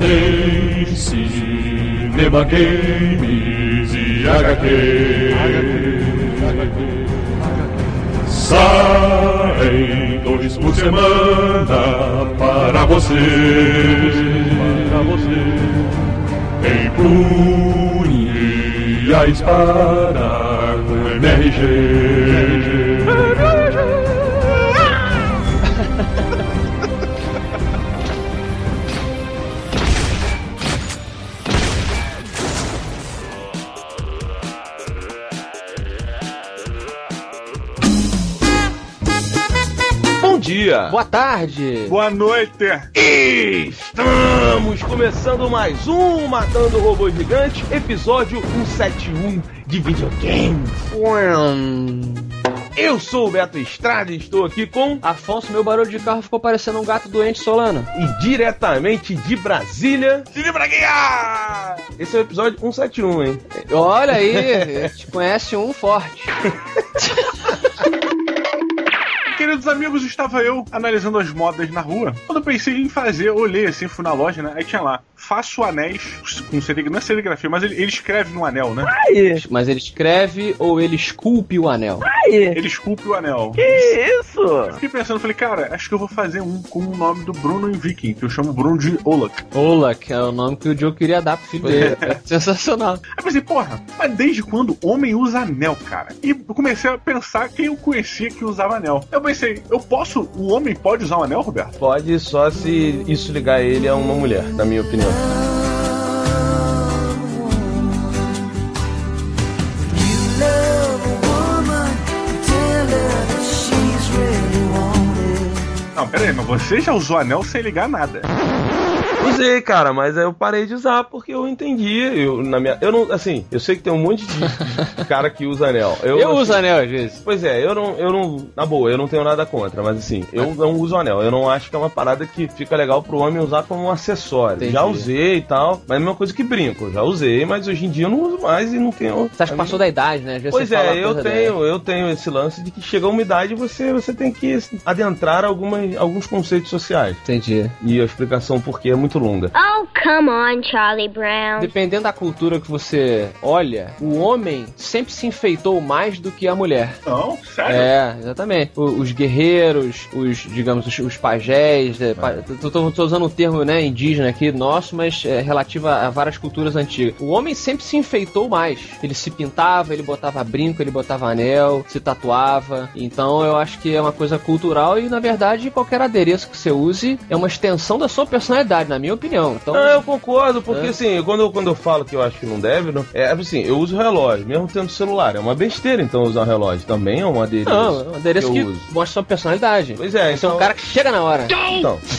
Tem cinema, games e HQ. Saem dois por semana para você. Para você. Empunhe a espada com MRG. Boa tarde! Boa noite! Estamos começando mais um Matando Robô Gigante, episódio 171 de videogames. Eu sou o Beto Estrada e estou aqui com Afonso, meu barulho de carro ficou parecendo um gato doente Solano. e diretamente de Brasília, Cine Braguinha! esse é o episódio 171, hein? Olha aí, te conhece um forte. Queridos amigos, estava eu analisando as modas na rua. Quando eu pensei em fazer, eu olhei assim, fui na loja, né? Aí tinha lá, faço anéis com serigrafia, não é serigrafia, mas ele, ele escreve no anel, né? Mas ele escreve ou ele esculpe o anel? Ele esculpe o anel. Que isso? Fiquei pensando, falei, cara, acho que eu vou fazer um com o nome do Bruno em Viking, que eu chamo Bruno de Olak. Ola, que é o nome que o Joe queria dar pro filho dele. É sensacional. Aí pensei, porra, mas desde quando homem usa anel, cara? E eu comecei a pensar quem eu conhecia que usava anel. Eu pensei, eu posso, o homem pode usar um anel, Roberto? Pode só se isso ligar ele a uma mulher, na minha opinião. Não, pera aí, mas você já usou anel sem ligar nada. Usei, cara, mas aí eu parei de usar porque eu entendi. Eu, na minha, eu não, assim, eu sei que tem um monte de, cara que usa anel. Eu, Eu assim, uso anel às vezes. Pois é, eu não, eu não. Na boa, eu não tenho nada contra, mas assim, eu não uso anel. Eu não acho que é uma parada que fica legal pro homem usar como um acessório. Entendi. Já usei e tal, mas é a mesma coisa que brinco. Eu já usei, mas hoje em dia eu não uso mais e não tenho. Você acha que passou da idade, né? Pois é, eu tenho, eu tenho esse lance de que chega a uma idade e você, você tem que adentrar algumas, alguns conceitos sociais. Entendi. E a explicação por quê é muito longa. Oh, come on, Charlie Brown. Dependendo da cultura que você olha, o homem sempre se enfeitou mais do que a mulher. Não, sério? É, exatamente. O- os guerreiros, os, digamos, os, os pajés. é, pa- tô, tô- tô usando um termo né, indígena aqui, nosso, mas é relativo a, a várias culturas antigas. O homem sempre se enfeitou mais. Ele se pintava, ele botava brinco, ele botava anel, se tatuava. Então eu acho que é uma coisa cultural e, na verdade, qualquer adereço que você use é uma extensão da sua personalidade, na minha opinião. Então, Não, eu concordo, porque É. assim, quando eu, quando eu falo que eu acho que não deve, não, é assim, eu uso relógio, mesmo tendo celular. É uma besteira então usar um relógio. Também é um adereço. não, é um adereço que que, uso. mostra sua personalidade. Pois é, Você é então, um cara que chega na hora. Então.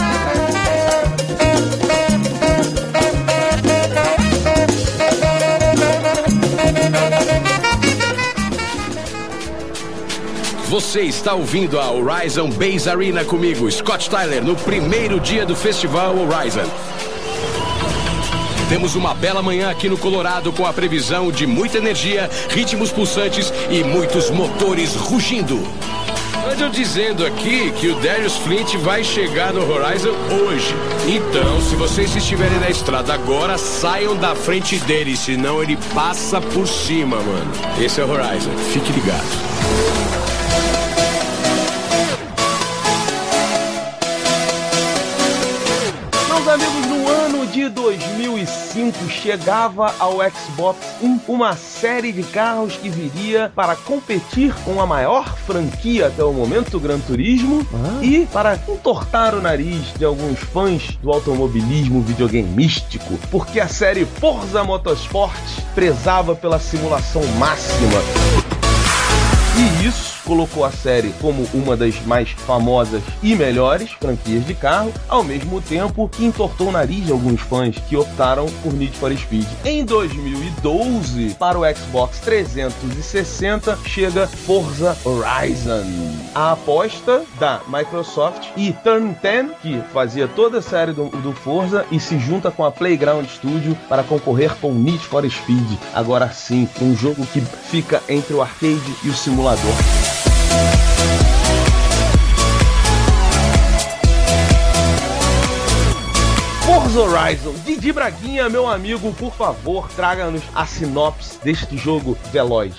Você está ouvindo a Horizon Base Arena comigo, Scott Tyler, no primeiro dia do Festival Horizon. Temos uma bela manhã aqui no Colorado com a previsão de muita energia, ritmos pulsantes e muitos motores rugindo. Ande eu dizendo aqui que o Darius Flint vai chegar no Horizon hoje. Então, se vocês estiverem na estrada agora, saiam da frente dele, senão ele passa por cima, mano. Esse é o Horizon, fique ligado. De 2005 chegava ao Xbox One uma série de carros que viria para competir com a maior franquia até o momento, o Gran Turismo, e para entortar o nariz de alguns fãs do automobilismo videogameístico, porque a série Forza Motorsport prezava pela simulação máxima. E isso colocou a série como uma das mais famosas e melhores franquias de carro, ao mesmo tempo que entortou o nariz de alguns fãs que optaram por Need for Speed. Em 2012, para o Xbox 360, chega Forza Horizon. A aposta da Microsoft e Turn 10, que fazia toda a série do, do Forza e se junta com a Playground Studio para concorrer com Need for Speed. Agora sim, um jogo que fica entre o arcade e o simulador. Horizon, Didi Braguinha, meu amigo, por favor, traga-nos a sinopse deste jogo veloz.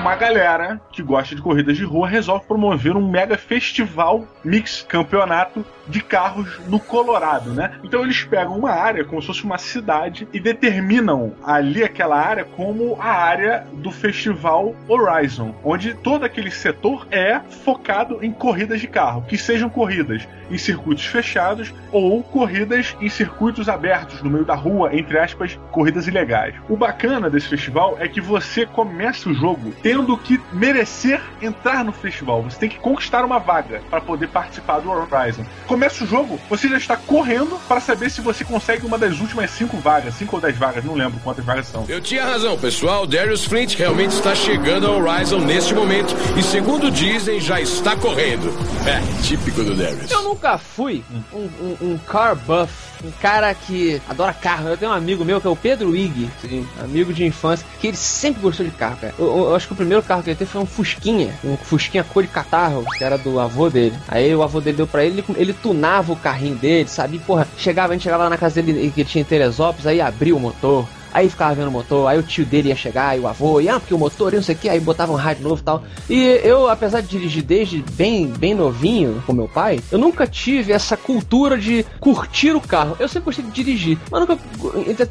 Uma galera que gosta de corridas de rua resolve promover um mega festival mix campeonato de carros no Colorado, né? Então eles pegam uma área como se fosse uma cidade e determinam ali aquela área como a área do festival Horizon, onde todo aquele setor é focado em corridas de carro, que sejam corridas em circuitos fechados ou corridas em circuitos abertos no meio da rua, entre aspas, corridas ilegais. O bacana desse festival é que você começa o jogo tendo que merecer entrar no festival. Você tem que conquistar uma vaga para poder participar do Horizon. Começa o jogo, você já está correndo para saber se você consegue uma das últimas cinco vagas, cinco ou dez vagas, não lembro quantas vagas são. Eu tinha razão, pessoal. Darius Flint realmente está chegando ao Horizon neste momento e, segundo dizem, já está correndo. É, típico do Darius. Eu nunca fui um, um, um car buff um cara que adora carro. Eu tenho um amigo meu que é o Pedro Ig, amigo de infância, que ele sempre gostou de carro, cara. Eu, eu, acho que o primeiro carro que ele teve foi um Fusquinha, um Fusquinha cor de catarro, que era do avô dele. Aí o avô dele deu pra ele, ele, ele tunava o carrinho dele, sabe? E, porra, chegava, a gente chegava lá na casa dele que tinha em Teresópolis, aí abria o motor, Aí ficava vendo o motor, aí o tio dele ia chegar, e o avô, e ah, porque o motor, e não sei o que, aí botava um rádio novo e tal. E eu, apesar de dirigir desde bem, bem novinho com meu pai, eu nunca tive essa cultura de curtir o carro. Eu sempre gostei de dirigir, mas nunca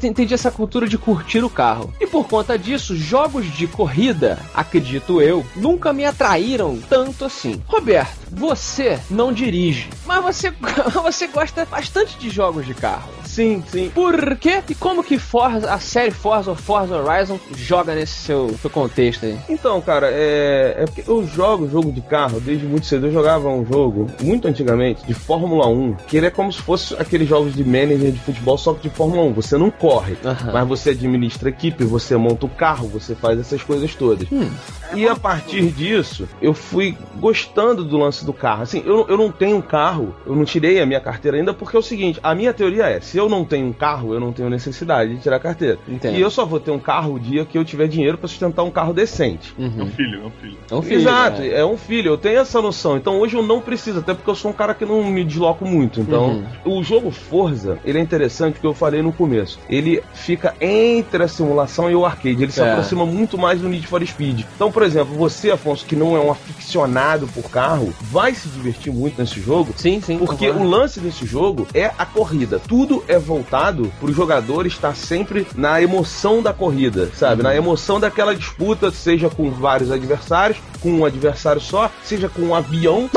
entendi essa cultura de curtir o carro. E por conta disso, jogos de corrida, acredito eu, nunca me atraíram tanto assim. Roberto, você não dirige, mas você, você gosta bastante de jogos de carro. Sim, sim. Por quê? E como que Forza, série Forza ou Forza Horizon joga nesse seu, seu contexto aí? Então, cara, é, é porque eu jogo jogo de carro desde muito cedo. Eu jogava um jogo, muito antigamente, de Fórmula 1, que ele é como se fosse aqueles jogos de manager de futebol, só que de Fórmula 1. Você não corre, Aham. mas você administra a equipe, você monta o carro, você faz essas coisas todas. Hum. E a partir disso, eu fui gostando do lance do carro. Assim, eu, eu não tenho um carro, eu não tirei a minha carteira ainda, porque é o seguinte: a minha teoria é: se eu não tenho um carro, eu não tenho necessidade de tirar a carteira. Entendo. E eu só vou ter um carro o dia que eu tiver dinheiro pra sustentar um carro decente. É um Uhum. filho, é um filho. É um filho, Exato, né? é um filho, eu tenho essa noção. Então hoje eu não preciso, até porque eu sou um cara que não me desloco muito. Então, o jogo Forza, ele é interessante porque eu falei no começo. Ele fica entre a simulação e o arcade. Ele se É. aproxima muito mais do Need for Speed. Então, por exemplo, você, Afonso, que não é um aficionado por carro, vai se divertir muito nesse jogo. Sim, sim. Porque concordo. o lance desse jogo é a corrida. Tudo é voltado pro jogador estar sempre na emoção da corrida, sabe? Na emoção daquela disputa, seja com vários adversários, com um adversário só, seja com um avião.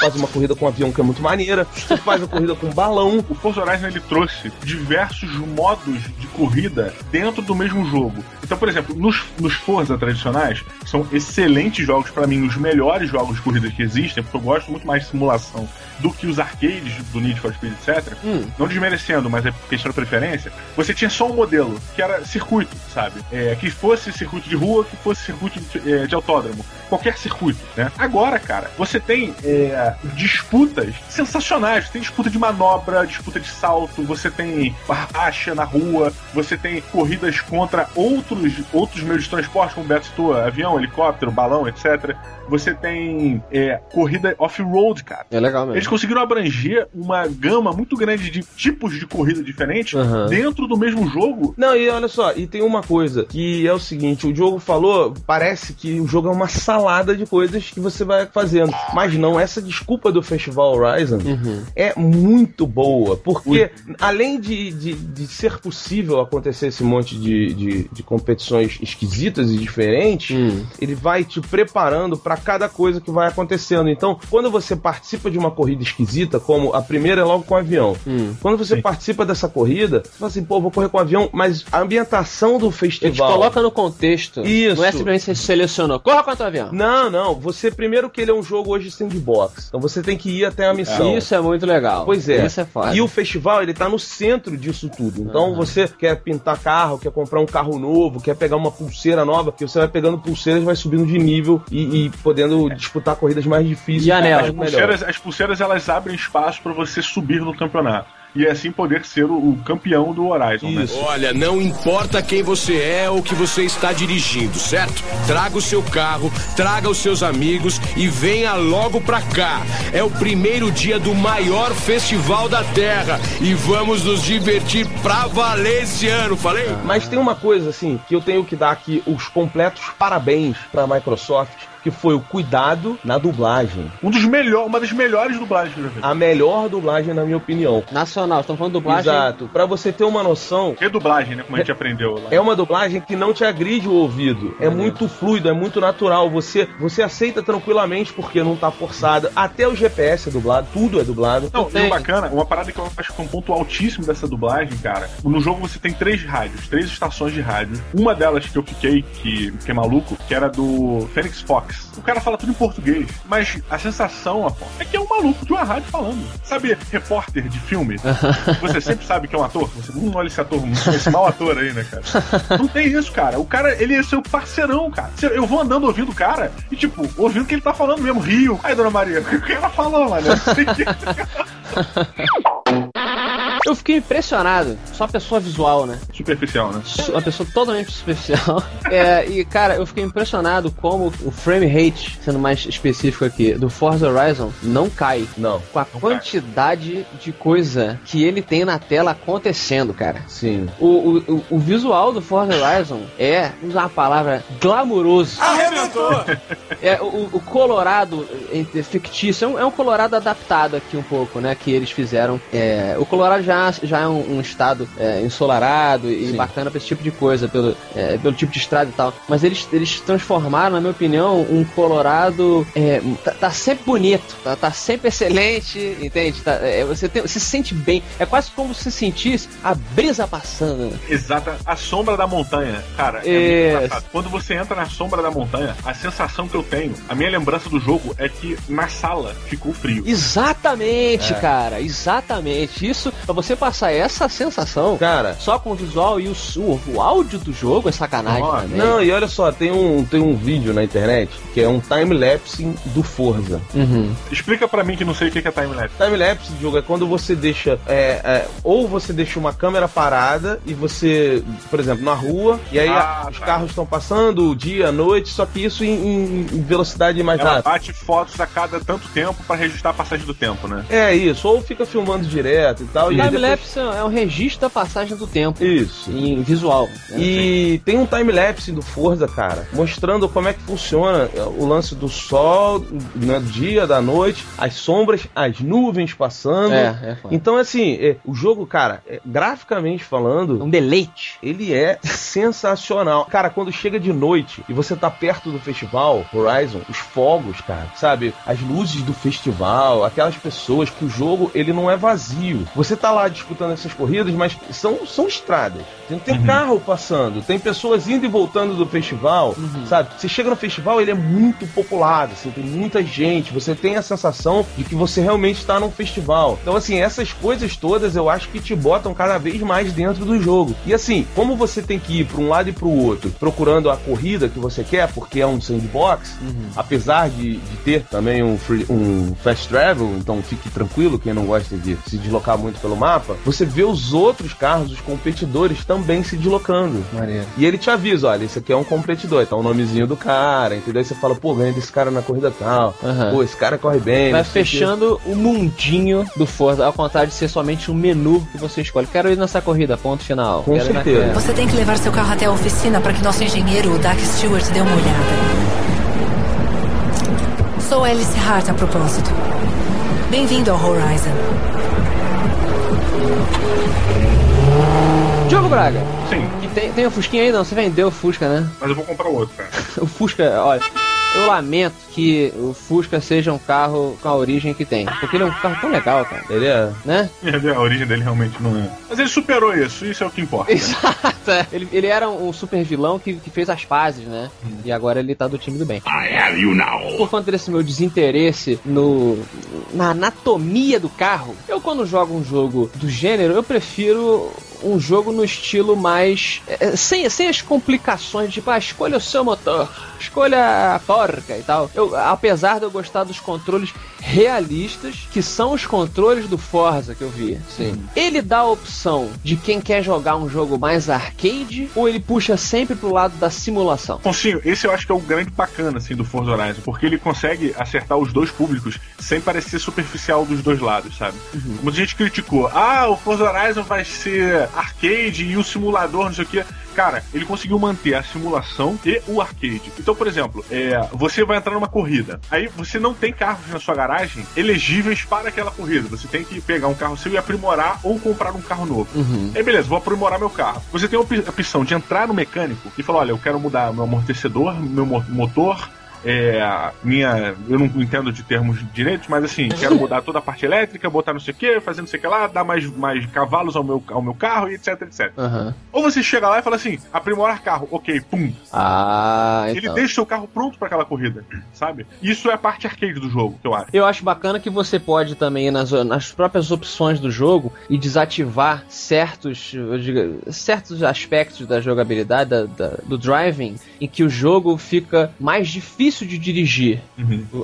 Faz uma corrida com um avião que é muito maneira. Você faz a corrida com um balão. O Forza Horizon ele trouxe diversos modos de corrida dentro do mesmo jogo. Então, por exemplo, nos, nos Forza tradicionais, que são excelentes jogos, pra mim, os melhores jogos de corrida que existem, porque eu gosto muito mais de simulação do que os arcades do Need for Speed, etc. Hum. Não desmerecendo, mas é questão de preferência. Você tinha só um modelo, que era circuito, sabe? É, que fosse circuito de rua, que fosse circuito de, é, de autódromo. Qualquer circuito, né? Agora, cara, você tem é, disputas sensacionais. Você tem disputa de manobra, disputa de salto, você tem racha na rua, você tem corridas contra outros, outros meios de transporte, como o Beto citou, avião, helicóptero, balão, etc. Você tem é, corrida off-road, cara. É legal mesmo. Eles conseguiram abranger uma gama muito grande de tipos de corrida diferentes Aham. dentro do mesmo jogo. Não, e olha só, e tem uma coisa que é o seguinte: o jogo falou, parece que o jogo é uma salada de coisas que você vai fazendo. Mas não, essa desculpa do Festival Horizon Uhum. é muito boa, porque além de, de, de ser possível acontecer esse monte de, de, de competições esquisitas e diferentes, Hum. ele vai te preparando para cada coisa que vai acontecendo. Então, quando você participa de uma corrida esquisita, como a primeira é logo com o avião, Hum. quando você participa dessa corrida, você fala assim, pô, vou correr com o avião, mas a ambientação do Ele te festival. coloca no contexto. Isso. Não é simplesmente você selecionou. Corra contra o avião. Não, não. Você, primeiro que ele é um jogo hoje sandbox. Então você tem que ir até a missão. Isso é muito legal. Pois é. Isso é foda. E o festival, ele tá no centro disso tudo. Então você quer pintar carro, quer comprar um carro novo, quer pegar uma pulseira nova, que você vai pegando pulseiras, vai subindo de nível e, e podendo disputar corridas mais difíceis. E anel? mais As pulseiras, as pulseiras elas abrem espaço para você subir no campeonato. E assim poder ser o, o campeão do Horizon, né? Olha, não importa quem você é ou que você está dirigindo, certo? Traga o seu carro, traga os seus amigos e venha logo pra cá. É o primeiro dia do maior festival da Terra e vamos nos divertir pra valer esse ano, falei? Mas tem uma coisa assim que eu tenho que dar aqui os completos parabéns pra Microsoft, que foi o cuidado na dublagem. Um dos melhores, uma das melhores dublagens que eu já vi. A melhor dublagem, na minha opinião. Nacional, estamos falando dublagem. Exato. Pra você ter uma noção, Redublagem, né? Como a gente aprendeu lá. é uma dublagem que não te agride o ouvido. É muito fluido, é muito natural. Você, você aceita tranquilamente porque não tá forçada. Até o GPS é dublado, tudo é dublado. Não, e bacana, uma parada que eu acho que é um ponto altíssimo dessa dublagem, cara. No jogo você tem três rádios, três estações de rádio. Uma delas que eu fiquei, que fiquei maluco, que era do Fênix Fox. O cara fala tudo em português, mas a sensação, Afonso, é que é um maluco de uma rádio falando. Sabe, repórter de filme? Você sempre sabe que é um ator. Você, hum, olha esse ator, esse mau ator aí, né, cara? Não tem isso, cara. O cara, ele é seu parceirão, cara. Eu vou andando ouvindo o cara e, tipo, ouvindo o que ele tá falando mesmo. Rio. Aí, dona Maria, o que ela falou, mano? Eu fiquei impressionado. Só pessoa visual, né? Superficial, né? Uma pessoa totalmente superficial. É, e, cara, eu fiquei impressionado como o frame rate, sendo mais específico aqui, do Forza Horizon não cai. Não, Com a quantidade de coisa que ele tem na tela acontecendo, cara. sim. O, o, o- visual do Forza Horizon é, usar a palavra, glamuroso. É, o, o Colorado entre- fictício é um, é um Colorado adaptado aqui um pouco, né? Que eles fizeram. É, o Colorado já, já é um, um estado é, ensolarado e Sim. bacana pra esse tipo de coisa, pelo, é, pelo tipo de estrada e tal. Mas eles, eles transformaram, na minha opinião, um Colorado. é, tá, tá sempre bonito, tá, tá sempre excelente, entende? Tá, é, você, tem- você se sente bem. É quase como se sentisse a brisa passando. Exata. A sombra da montanha, cara. É. Quando você entra na sombra da montanha, a sensação que eu tenho, a minha lembrança do jogo é que na sala ficou frio. Exatamente, cara, exatamente. Isso, você passar essa sensação, Cara, só com o visual e o, su- o áudio do jogo é sacanagem também. não, e olha só, tem um, tem um vídeo na internet que é um time-lapse do Forza. Uhum. Explica pra mim que não sei o que é time-lapse. Time-lapse jogo é quando você deixa. é, é, ou você deixa uma câmera parada e você, por exemplo, na rua, e aí Ah, a- os tá. carros estão passando, o dia, a noite, só que isso em, em- velocidade mais Ela rápida. bate fotos a cada tanto tempo pra registrar a passagem do tempo, né? É isso, ou fica filmando direto e tal. e aí depois- Time-lapse é um registro da passagem do tempo. Isso. Em visual. né? E tem um time-lapse do Forza, cara, mostrando como é que funciona o lance do sol, né, do dia, da noite, as sombras, as nuvens passando. É, é foda. Então, assim, é, o jogo, cara, é, graficamente falando, Um deleite. ele é sensacional. Cara, quando chega de noite e você tá perto do festival Horizon, os fogos, cara, sabe? As luzes do festival, aquelas pessoas que o jogo, ele não é vazio. Você tá lá disputando essas corridas, mas são, são estradas. Tem, tem carro passando, tem pessoas indo e voltando do festival, sabe? Você chega no festival, ele é muito populado, assim, tem muita gente, você tem a sensação de que você realmente está num festival. Então, assim, essas coisas todas eu acho que te botam cada vez mais dentro do jogo. E assim, como você tem que ir para um lado e para o outro, procurando a corrida que você quer, porque é um sandbox, apesar de, de ter também um, free- um fast travel, então fique tranquilo, quem não gosta de se deslocar muito pelo mapa, você vê os outros carros, os competidores também se deslocando. Maneiro. E ele te avisa, olha, esse aqui é um competidor, tá o nomezinho do cara, entendeu? Aí você fala, pô, ganha desse cara na corrida tal. Aham. Pô, esse cara corre bem. Vai o fechando o mundinho do Forza, ao contrário de ser somente um menu que você escolhe. Quero ir nessa corrida, ponto final. Com Quero ir certeza. Você tem que levar seu carro até a oficina para que nosso engenheiro, o Dak Stewart, dê uma olhada. Sou Alice Hart a propósito. Bem-vindo ao Horizon. Diogo Braga, Sim, tem, tem o Fusquinha aí? Não, você vendeu o Fusca, né? mas eu vou comprar outro, cara. O Fusca, olha, eu lamento que o Fusca seja um carro com a origem que tem. Porque ele é um carro tão legal, cara. Ele é. Né? A origem dele realmente não é. Mas ele superou isso, isso é o que importa. Exato. é. Ele, ele era um super vilão que, que fez as pazes, né? E agora ele tá do time do bem. I have you now. Por conta desse meu desinteresse no na anatomia do carro, eu quando jogo um jogo do gênero, eu prefiro um jogo no estilo mais. é, sem, sem as complicações, tipo, ah, escolha o seu motor, escolha a porca e tal. Eu, apesar de eu gostar dos controles realistas, que são os controles do Forza que eu vi. Sim. Ele dá a opção de quem quer jogar um jogo mais arcade ou ele puxa sempre pro lado da simulação? Foncinho, esse eu acho que é o grande bacana assim, do Forza Horizon, porque ele consegue acertar os dois públicos sem parecer superficial dos dois lados, sabe? Muita gente criticou, ah, o Forza Horizon vai ser arcade e o simulador, não sei o que. Cara, ele conseguiu manter a simulação e o arcade. Então, por exemplo, é, você vai entrar numa corrida, aí você não tem carros na sua garagem elegíveis para aquela corrida. Você tem que pegar um carro seu e aprimorar ou comprar um carro novo. Aí, beleza, vou aprimorar meu carro. Você tem a op- a opção de entrar no mecânico e falar: olha, eu quero mudar meu amortecedor, meu mo- motor. É, minha. Eu não entendo de termos direitos, mas assim, quero mudar toda a parte elétrica, botar não sei o que, fazer não sei o que lá, dar mais, mais cavalos ao meu, ao meu carro e etc, etc. Aham. Ou você chega lá e fala assim, aprimorar carro, ok, pum. Ah, Ele então. deixa o seu carro pronto para aquela corrida, sabe? Isso é a parte arcade do jogo, que eu acho. Eu acho bacana que você pode também ir nas, nas próprias opções do jogo e desativar certos, digo, certos aspectos da jogabilidade, da- da- do driving, em que o jogo fica mais difícil de dirigir.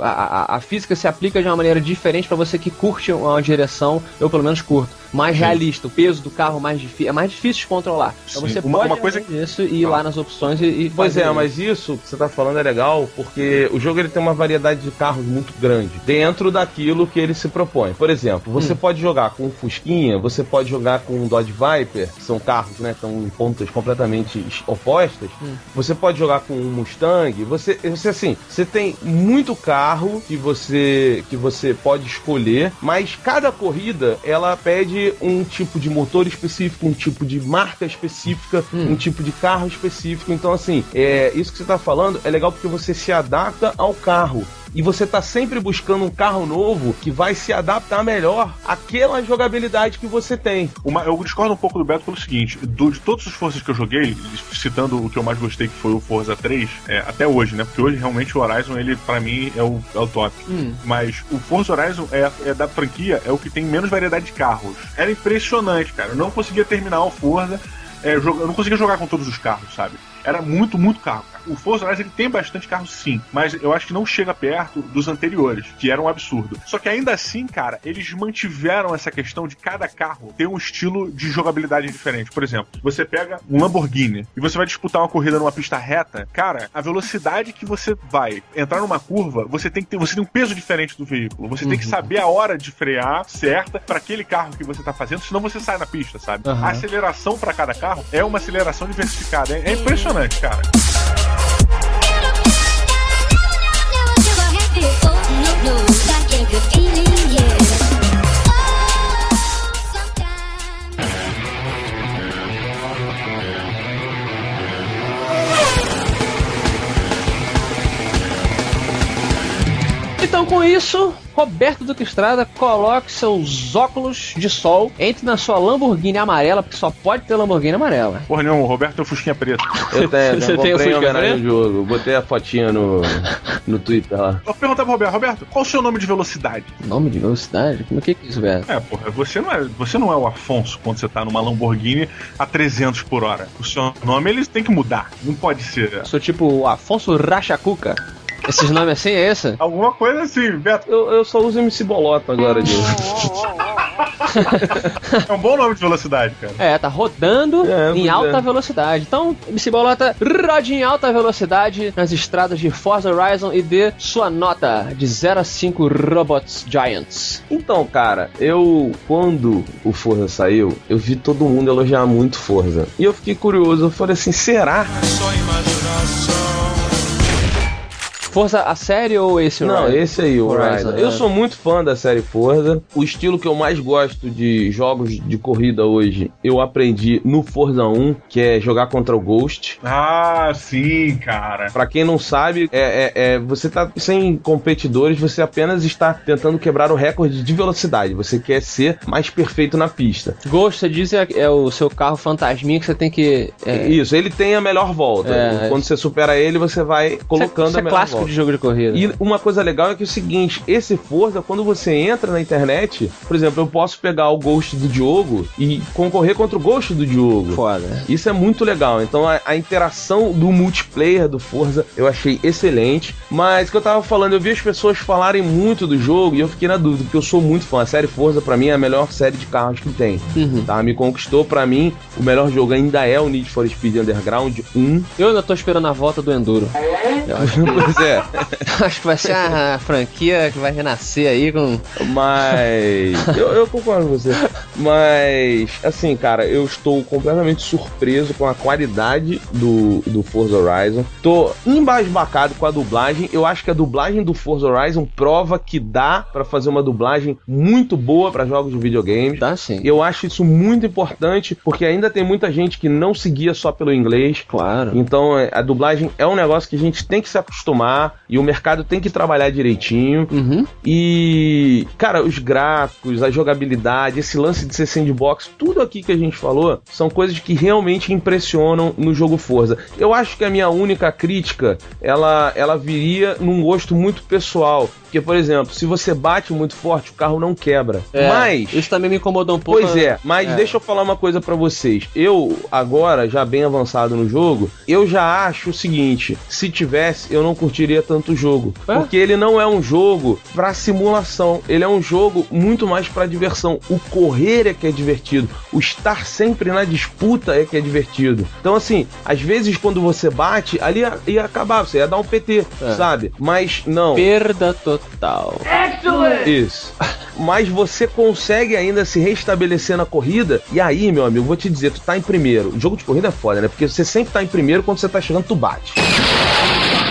A, a- a física se aplica de uma maneira diferente para você que curte uma direção, eu pelo menos curto, mais realista. O peso do carro mais difícil, é mais difícil de controlar. Então Sim. você Uma- pode uma coisa além disso e ir lá nas opções e, e Pois é, isso. mas isso que você tá falando é legal porque o jogo ele tem uma variedade de carros muito grande dentro daquilo que ele se propõe. Por exemplo, você pode jogar com um Fusquinha, você pode jogar com um Dodge Viper, que são carros, né, que estão em pontas completamente opostas. Você pode jogar com um Mustang. Você, você assim, você tem muito carro que você que você pode escolher, mas cada corrida ela pede um tipo de motor específico, um tipo de marca específica, um tipo de carro específico. Então assim, é isso que você tá falando é legal porque você se adapta ao carro. E você tá sempre buscando um carro novo que vai se adaptar melhor àquela jogabilidade que você tem. Uma- eu discordo um pouco do Beto pelo seguinte: do- de todos os Forzas que eu joguei, citando o que eu mais gostei, que foi o Forza 3, é, até hoje, né? Porque hoje realmente o Horizon, ele, pra mim, é o, é o top. Mas o Forza Horizon é, é da franquia, é o que tem menos variedade de carros. Era impressionante, cara. Eu não conseguia terminar o Forza. é, eu não conseguia jogar com todos os carros, sabe? Era muito, muito carro. O Forza Horizon ele tem bastante carro sim, mas eu acho que não chega perto dos anteriores, que era um absurdo. Só que ainda assim, cara, eles mantiveram essa questão de cada carro ter um estilo de jogabilidade diferente. Por exemplo, você pega um Lamborghini e você vai disputar uma corrida numa pista reta, cara, a velocidade que você vai entrar numa curva, você tem que ter, você tem um peso diferente do veículo. Você tem que saber a hora de frear certa para aquele carro que você tá fazendo, senão você sai na pista, sabe? Aham. A aceleração para cada carro é uma aceleração diversificada. É, é impressionante, cara. Com isso, Roberto Duque Estrada, coloque seus óculos de sol, entre na sua Lamborghini amarela, porque só pode ter Lamborghini amarela. Porra, não, o Roberto é o Fusquinha Preto. Eu tenho, Você eu tem o ao preto? jogo. Botei a fotinha no, no Twitter lá. Eu vou perguntar pro Roberto, Roberto, qual o seu nome de velocidade? Nome de velocidade? Como é que é isso, velho? É, porra, você não é, você não é o Afonso quando você tá numa Lamborghini a 300 por hora. O seu nome eles tem que mudar. Não pode ser. Sou tipo o Afonso Rachacuca. Esses nomes assim é esse? Alguma coisa assim, Beto. Eu, eu só uso MC Bolota agora, Diego. É um bom nome de velocidade, cara. É, tá rodando É, em alta é. velocidade. Então, MC Bolota, rode em alta velocidade nas estradas de Forza Horizon e dê sua nota de 0 a 5 Robots Giants. Então, cara, eu quando o Forza saiu, eu vi todo mundo elogiar muito Forza. E eu fiquei curioso, eu falei assim, será? Forza a série ou esse Não, Horizon? esse aí, o Horizon, Horizon. é. Eu sou muito fã da série Forza. O estilo que eu mais gosto de jogos de corrida hoje, eu aprendi no Forza 1, que é jogar contra o Ghost. Ah, sim, cara. Pra quem não sabe, é, é- é- você tá sem competidores, você apenas está tentando quebrar o recorde de velocidade. Você quer ser mais perfeito na pista. Ghost, você diz, é, é o seu carro fantasminha que você tem que... É, Isso, ele tem a melhor volta. É, Quando você supera ele, você vai colocando isso a é melhor clássico tipo de jogo de corrida. E uma coisa legal é que é o seguinte, esse Forza, quando você entra na internet, por exemplo, eu posso pegar o Ghost do Diogo e concorrer contra o Ghost do Diogo. Foda. Isso é muito legal. Então a, a interação do multiplayer do Forza eu achei excelente. Mas o que eu tava falando, eu vi as pessoas falarem muito do jogo e eu fiquei na dúvida, porque eu sou muito fã. A série Forza, pra mim, é a melhor série de carros que tem. Uhum. Tá? Me conquistou, pra mim, o melhor jogo ainda é o Need for Speed Underground 1. Eu ainda tô esperando a volta do Enduro. Pois é. acho que vai ser a franquia que vai renascer aí com. Mas. eu, eu concordo com você. Mas, assim, cara, eu estou completamente surpreso com a qualidade do, do Forza Horizon. Tô embasbacado com a dublagem. Eu acho que a dublagem do Forza Horizon prova que dá pra fazer uma dublagem muito boa pra jogos de videogame. Dá sim. Eu acho isso muito importante, porque ainda tem muita gente que não seguia só pelo inglês. Claro. Então, é, a dublagem é um negócio que a gente tem que se acostumar e o mercado tem que trabalhar direitinho. Uhum. E, cara, os gráficos, a jogabilidade, esse lance de ser sandbox, tudo aqui que a gente falou são coisas que realmente impressionam no jogo Forza. Eu acho que a minha única crítica, ela, ela viria num gosto muito pessoal. Porque, por exemplo, se você bate muito forte, o carro não quebra. É, Mas. Isso também me incomodou um pouco. Pois é, mas É. deixa eu falar uma coisa pra vocês. Eu, agora, já bem avançado no jogo, eu já acho o seguinte: se tivesse, eu não curtiria tanto o jogo. É? Porque ele não é um jogo pra simulação. Ele é um jogo muito mais pra diversão. O correr é que é divertido. O estar sempre na disputa é que é divertido. Então, assim, às vezes quando você bate, ali ia, ia acabar, você ia dar um PT, É. sabe? Mas não. Perda total. Isso. Mas você consegue ainda se restabelecer na corrida. E aí, meu amigo, vou te dizer, tu tá em primeiro. O jogo de corrida é foda, né? Porque você sempre tá em primeiro quando você tá chegando, tu bate.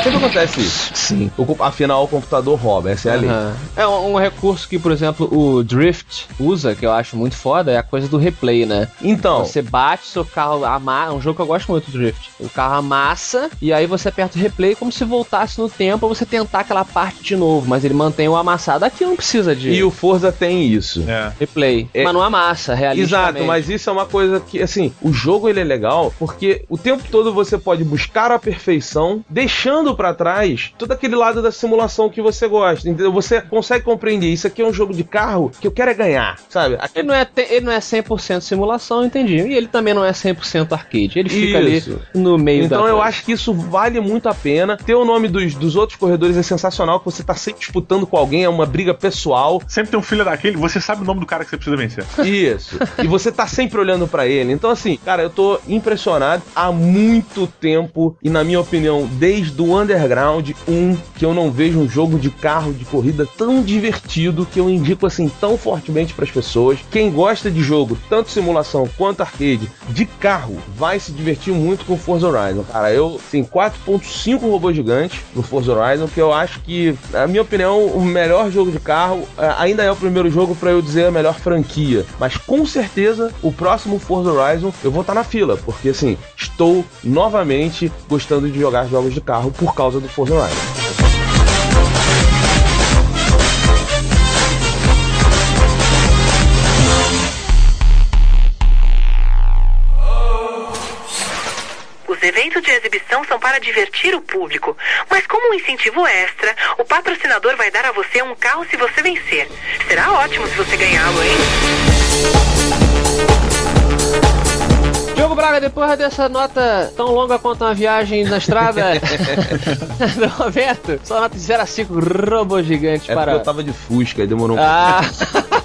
Sempre acontece isso. Sim. O afinal, o computador rouba, essa é a lei. É um, um recurso que, por exemplo, o Drift usa, que eu acho muito foda, é a coisa do replay, né? Então, Você bate, seu carro amassa. É um jogo que eu gosto muito do Drift. O carro amassa e aí você aperta o replay como se voltasse no tempo pra você tentar aquela parte de novo. Mas ele mantém o amassado. Aqui não precisa de e o Forza tem isso. É. replay. É- Mas não amassa, realisticamente. Exato, mas isso é uma coisa que, assim, o jogo ele é legal porque o tempo todo você pode buscar a perfeição, deixando pra trás todo aquele lado da simulação que você gosta, entendeu? Você consegue compreender, isso aqui é um jogo de carro que eu quero é ganhar, sabe? Ele não, é te- ele não é 100% simulação, entendi. E ele também não é 100% arcade. Ele fica Isso. ali no meio da Então eu coisa. acho que isso vale muito a pena. Ter o nome dos, dos outros corredores é sensacional, que você tá sempre disputando com alguém, é uma briga pessoal. Sempre tem um filho daquele, você sabe o nome do cara que você precisa vencer. Isso. e você tá sempre olhando pra ele. Então, assim, cara, eu tô impressionado há muito tempo. E na minha opinião, desde o Underground 1, que eu não vejo um jogo de carro de corrida tão divertido que eu indico assim tão fortemente pras pessoas. Quem gosta de jogo, tanto simulação quanto arcade, de carro, vai se divertir muito com Forza Horizon. Cara, eu tenho 4.5 robôs gigantes no Forza Horizon, que eu acho que, na minha opinião, o melhor jogo de carro eh, ainda é o primeiro jogo pra eu dizer a melhor franquia. Mas com certeza, o próximo Forza Horizon eu vou estar na fila, porque assim, estou novamente gostando de jogar jogos de carro por causa do Forza. Os eventos de exibição são para divertir o público, mas como um incentivo extra, o patrocinador vai dar a você um carro se você vencer. Será ótimo se você ganhá-lo, hein? Diogo Braga, depois dessa nota tão longa quanto uma viagem na estrada do Roberto, só nota de 0 a 5 robô gigante É para. eu tava de Fusca e demorou um Ah,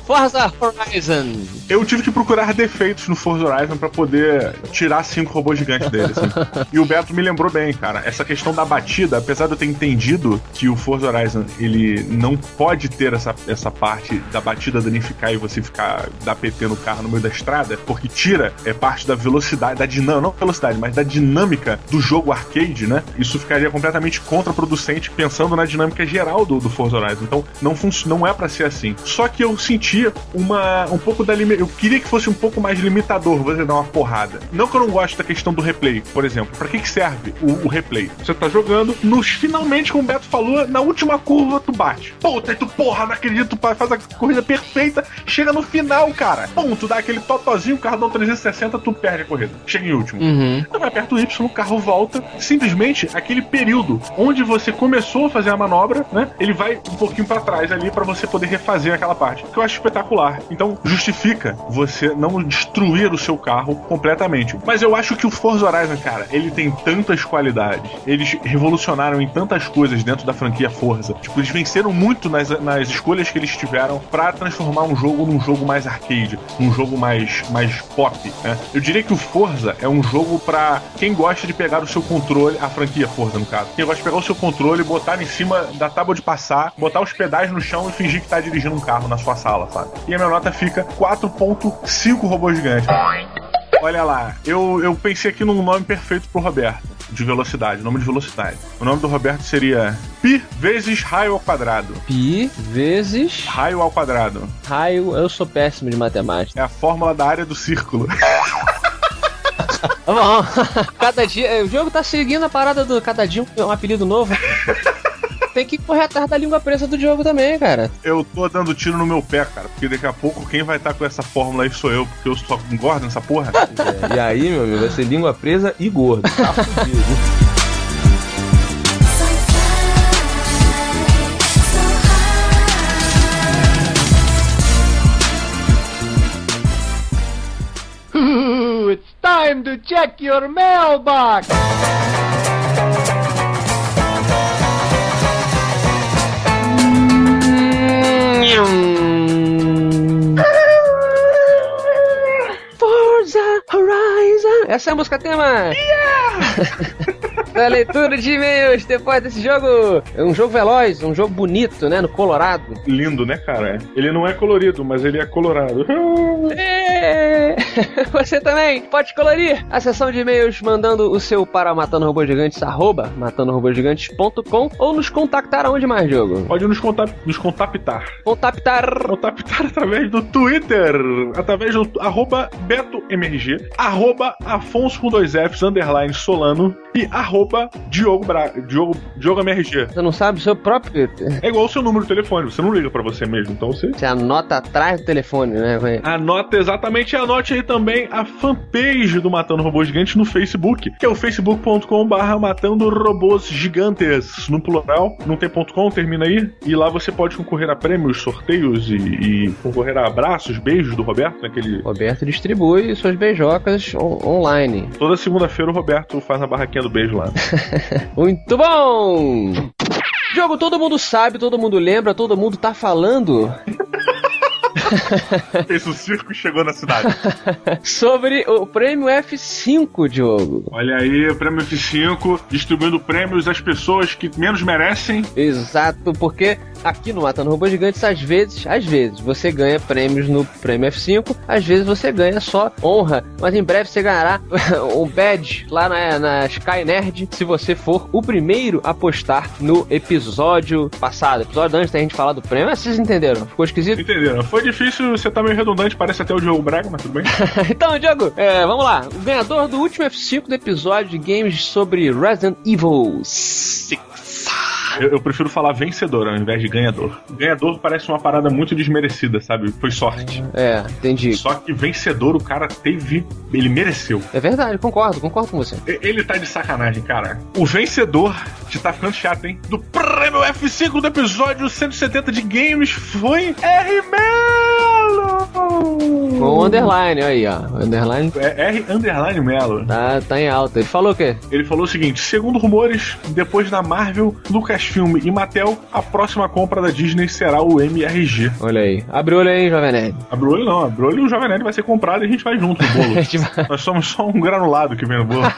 Forza Horizon. Eu tive que procurar defeitos no Forza Horizon pra poder tirar cinco robôs gigantes dele, assim. E o Beto me lembrou bem, cara. Essa questão da batida, apesar de eu ter entendido que o Forza Horizon ele não pode ter essa, essa parte da batida danificar e você ficar dar PT no carro no meio da estrada, porque tira é parte da velocidade, da dinâmica, não velocidade, mas da dinâmica do jogo arcade, né? Isso ficaria completamente contraproducente pensando na dinâmica geral do, do Forza Horizon. Então não, não é pra ser assim. Só que eu senti senti uma um pouco da eu queria que fosse um pouco mais limitador você dar uma porrada. Não que eu não gosto da questão do replay, por exemplo. Pra que que serve o, o replay? Você tá jogando, nos finalmente, como o Beto falou, na última curva tu bate. Puta, e tu porra, não acredito, tu faz a corrida perfeita, chega no final, cara. Tu dá aquele totozinho, o carro dá um 360, tu perde a corrida. Chega em último. Uhum. Tu vai aperta o Y, o carro volta. Simplesmente aquele período onde você começou a fazer a manobra, né? Ele vai um pouquinho pra trás ali pra você poder refazer aquela parte. Que eu acho espetacular. Então justifica você não destruir o seu carro completamente. Mas eu acho que o Forza Horizon, cara, ele tem tantas qualidades. Eles revolucionaram em tantas coisas dentro da franquia Forza. Tipo, eles venceram muito nas, nas escolhas que eles tiveram pra transformar um jogo num jogo mais arcade, num jogo mais, mais pop, né? Eu diria que o Forza é um jogo pra quem gosta de pegar o seu controle, a franquia Forza, no caso. Quem gosta de pegar o seu controle, botar em cima da tábua de passar, botar os pedais no chão e fingir que tá dirigindo um carro na sua sala, E a minha nota fica 4.5 robôs gigantes. Olha lá, eu, eu pensei aqui num nome perfeito pro Roberto. De velocidade, nome de velocidade. O nome do Roberto seria Pi vezes raio ao quadrado. Pi vezes Raio ao quadrado. raio. Eu sou péssimo de matemática. É a fórmula da área do círculo. Tá bom. cada dia. O jogo tá seguindo a parada do cada dia um apelido novo. Tem que correr atrás da língua presa do jogo também, cara. Eu tô dando tiro no meu pé, cara. Porque daqui a pouco quem vai estar com essa fórmula aí sou eu, porque eu só engordo nessa porra. É, e aí, meu amigo, vai ser língua presa e gordo. Tá fudido. it's time to check your mailbox. Forza Horizon. Essa é a música tema. da leitura de e-mails depois desse jogo. É um jogo veloz, um jogo bonito, né? No Colorado. Lindo, né, cara? Ele não é colorido, mas ele é colorado. É. Você também pode colorir a sessão de e-mails mandando o seu para matando robôs gigantes arroba matandorobôsgigantes.com ou nos contactar aonde mais, jogo? Pode nos, conta nos contactar. Contactar Contactar através do Twitter, através do arroba BetoMRG, arroba Afonso com dois Fs, underline Solano e arroba Diogo, Bra Diogo, Diogo MRG. Você não sabe o seu próprio. É igual o seu número de telefone, você não liga pra você mesmo, então você Você anota atrás do telefone, né? Anota exatamente e anote aí também a fanpage do Matando Robôs Gigantes no Facebook, que é o facebook.com/barra Matando Robôs Gigantes, no plural, não tem ponto .com, termina aí, e lá você pode concorrer a prêmios, sorteios e, e concorrer a abraços, beijos do Roberto, naquele. Roberto distribui suas beijocas on- online. Toda segunda-feira o Roberto faz a barraquinha do beijo lá. Muito bom! Jogo todo mundo sabe, todo mundo lembra, todo mundo tá falando Fez o circo e chegou na cidade. sobre o prêmio F5, Diogo. Olha aí, prêmio F5, distribuindo prêmios às pessoas que menos merecem. Exato, porque aqui no Matando Robôs Gigantes, às vezes, às vezes, você ganha prêmios no prêmio F5, às vezes você ganha só honra, mas em breve você ganhará um badge lá na, na Sky Nerd se você for o primeiro a postar no episódio passado. Episódio antes da gente falar do prêmio, mas vocês entenderam? Ficou esquisito? Entenderam? Foi difícil, você tá meio redundante, parece até o Diogo Braga, mas tudo bem. então, Diogo, é, vamos lá. O ganhador do último F5 do episódio de games sobre Resident Evil 6. Eu, eu prefiro falar vencedor ao invés de ganhador. Ganhador parece uma parada muito desmerecida, sabe? Foi sorte. É, entendi. Só que vencedor o cara teve. Ele mereceu. É verdade, concordo, concordo com você. Ele tá de sacanagem, cara. O vencedor, te tá ficando chato, hein? Do prêmio F5 do episódio 170 de games foi R. Melo! Com underline, olha aí, ó. Underline É R underline Melo. tá, tá em alta. Ele falou o quê? Ele falou o seguinte: segundo rumores, depois da Marvel, Lucasfilm e Mattel, a próxima compra da Disney será o MRG. Olha aí. Abre o olho aí, Jovem Nerd. Abre o olho não, abre o olho e o Jovem Nerd vai ser comprado e a gente vai junto no bolo. Nós somos só um granulado que vem no bolo.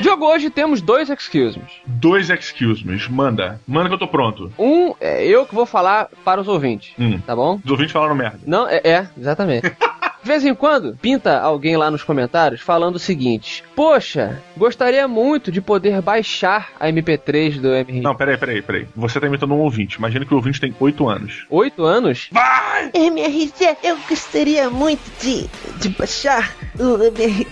Diogo, hoje temos dois excuse me. Dois excuse me, manda. Manda que eu tô pronto. Um é eu que vou falar para os ouvintes, Hum. tá bom? Os ouvintes falaram merda. Não, é, é exatamente. De vez em quando, pinta alguém lá nos comentários falando o seguinte: Poxa, gostaria muito de poder baixar a MP3 do MRG. Não, peraí, peraí, peraí. Você tá imitando um ouvinte. Imagina que o ouvinte tem 8 anos. Oito anos? Vai! MRG, eu gostaria muito de, de baixar o MRG.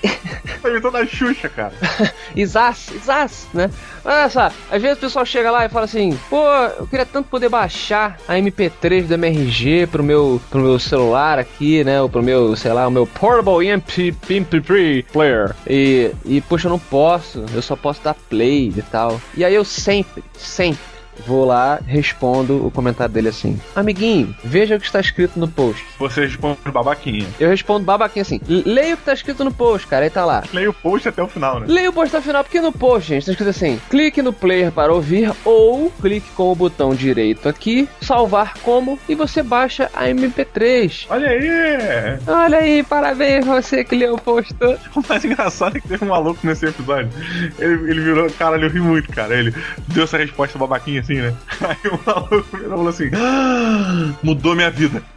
Tá imitando a Xuxa, cara. Isas, Isas, né? Olha só, às vezes o pessoal chega lá e fala assim: pô, eu queria tanto poder baixar a MP3 do MRG pro meu, pro meu celular aqui, né? Ou pro meu, sei lá, o meu Portable MP, MP3 Player. E, e, poxa, eu não posso, eu só posso dar play e tal. E aí eu sempre, sempre vou lá, respondo o comentário dele assim: Amiguinho, veja o que está escrito no post. Você responde babaquinha. Eu respondo babaquinha assim: leia o que está escrito no post, cara. Aí tá lá. Leia o post até o final, né? Leia o post até o final, porque no post, gente, tá escrito assim: clique no player para ouvir ou clique com o botão direito aqui, salvar como e você baixa a MP3. Olha aí! Olha aí, parabéns você que leu o post. O mais engraçado é que teve um maluco nesse episódio. Ele, ele virou, caralho, eu ri muito, cara. Ele deu essa resposta babaquinha assim, né? Aí o maluco virou e falou assim: "Ah, mudou minha vida.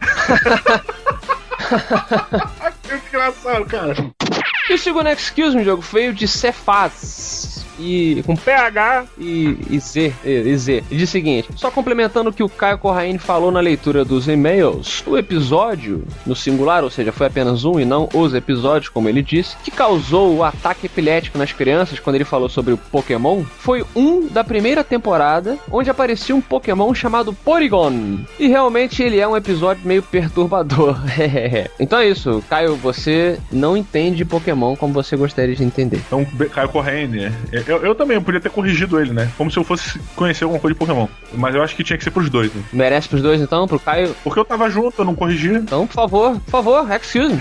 que engraçado, cara. E o segundo excuse me, jogo feio de Cefaz. E com PH e, e Z, e, e Z. E diz o seguinte: só complementando o que o Caio Corraine falou na leitura dos e-mails, o episódio, no singular, ou seja, foi apenas um e não os episódios, como ele disse, que causou o ataque epilético nas crianças quando ele falou sobre o Pokémon, foi um da primeira temporada, onde aparecia um Pokémon chamado Porygon. E realmente ele é um episódio meio perturbador. então é isso, Caio, você não entende Pokémon como você gostaria de entender. Então, Caio Corrêne, eu, eu também podia ter corrigido ele, né? Como se eu fosse conhecer alguma coisa de Pokémon. Mas eu acho que tinha que ser pros dois, né? Merece pros dois então, pro Caio? Porque eu tava junto, eu não corrigi. Então, por favor, por favor, excuse me.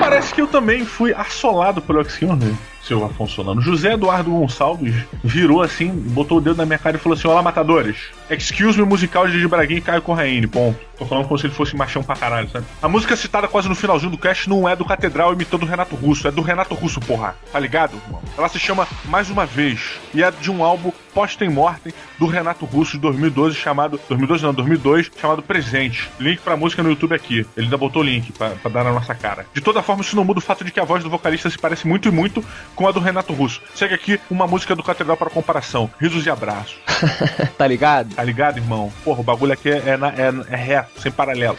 Parece que eu também fui assolado pelo Excuse seu Afonso Solano. José Eduardo Gonçalves virou assim, botou o dedo na minha cara e falou assim: Olá, matadores. Excuse me musical de Didi Braguinha e Caio Corraine, ponto. Tô falando como se ele fosse machão pra caralho, sabe? A música citada quase no finalzinho do cast não é do Catedral imitando o Renato Russo, é do Renato Russo, porra. Tá ligado, irmão? Ela se chama Mais Uma Vez e é de um álbum Postem Mortem do Renato Russo de 2012 chamado. 2012 não, 2002, chamado Presente. Link pra música no YouTube aqui. Ele ainda botou link pra, pra dar na nossa cara. De toda forma, isso não muda o fato de que a voz do vocalista se parece muito e muito com a do Renato Russo. Segue aqui uma música do Catedral para comparação. Risos e abraços. tá ligado? Tá ligado, irmão? Porra, o bagulho aqui é, é, é- é reto, sem paralelo.